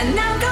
And now go